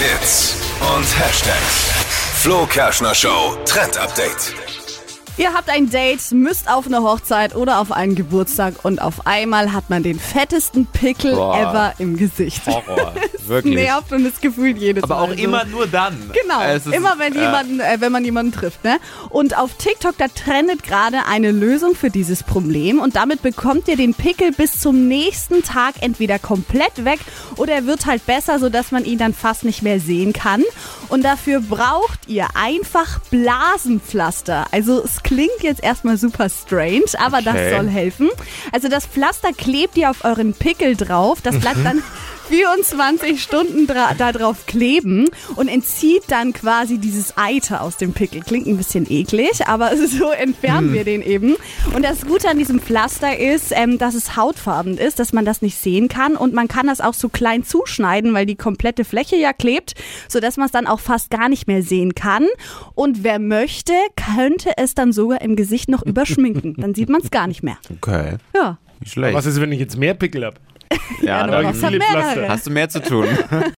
Hits und Hashtags. Flo Kerschner Show Trend Update. Ihr habt ein Date, müsst auf eine Hochzeit oder auf einen Geburtstag und auf einmal hat man den fettesten Pickel Boah. ever im Gesicht. Horror. Wirklich. Nervt und das Gefühl jedes Aber Mal. auch so. immer nur dann. Genau, Es ist- immer wenn, ja. jemanden, äh, wenn man jemanden trifft. Ne? Und auf TikTok, da trendet gerade eine Lösung für dieses Problem und damit bekommt ihr den Pickel bis zum nächsten Tag entweder komplett weg oder er wird halt besser, sodass man ihn dann fast nicht mehr sehen kann. Und dafür braucht ihr einfach Blasenpflaster. Also es klingt jetzt erstmal super strange, aber Okay. das soll helfen. Also das Pflaster klebt ihr auf euren Pickel drauf. Das bleibt dann 24 Stunden da drauf kleben und entzieht dann quasi dieses Eiter aus dem Pickel. Klingt ein bisschen eklig, aber so entfernen wir den eben. Und das Gute an diesem Pflaster ist, ähm, dass es hautfarben ist, dass man das nicht sehen kann und man kann das auch so klein zuschneiden, weil die komplette Fläche ja klebt, sodass man es dann auch fast gar nicht mehr sehen kann. Und wer möchte, könnte es dann sogar im Gesicht noch überschminken. Dann sieht man es gar nicht mehr. Okay. Ja. Nicht schlecht. Was ist, wenn ich jetzt mehr Pickel habe? Ja, du da brauchst viele. Pflaster. hast du mehr zu tun.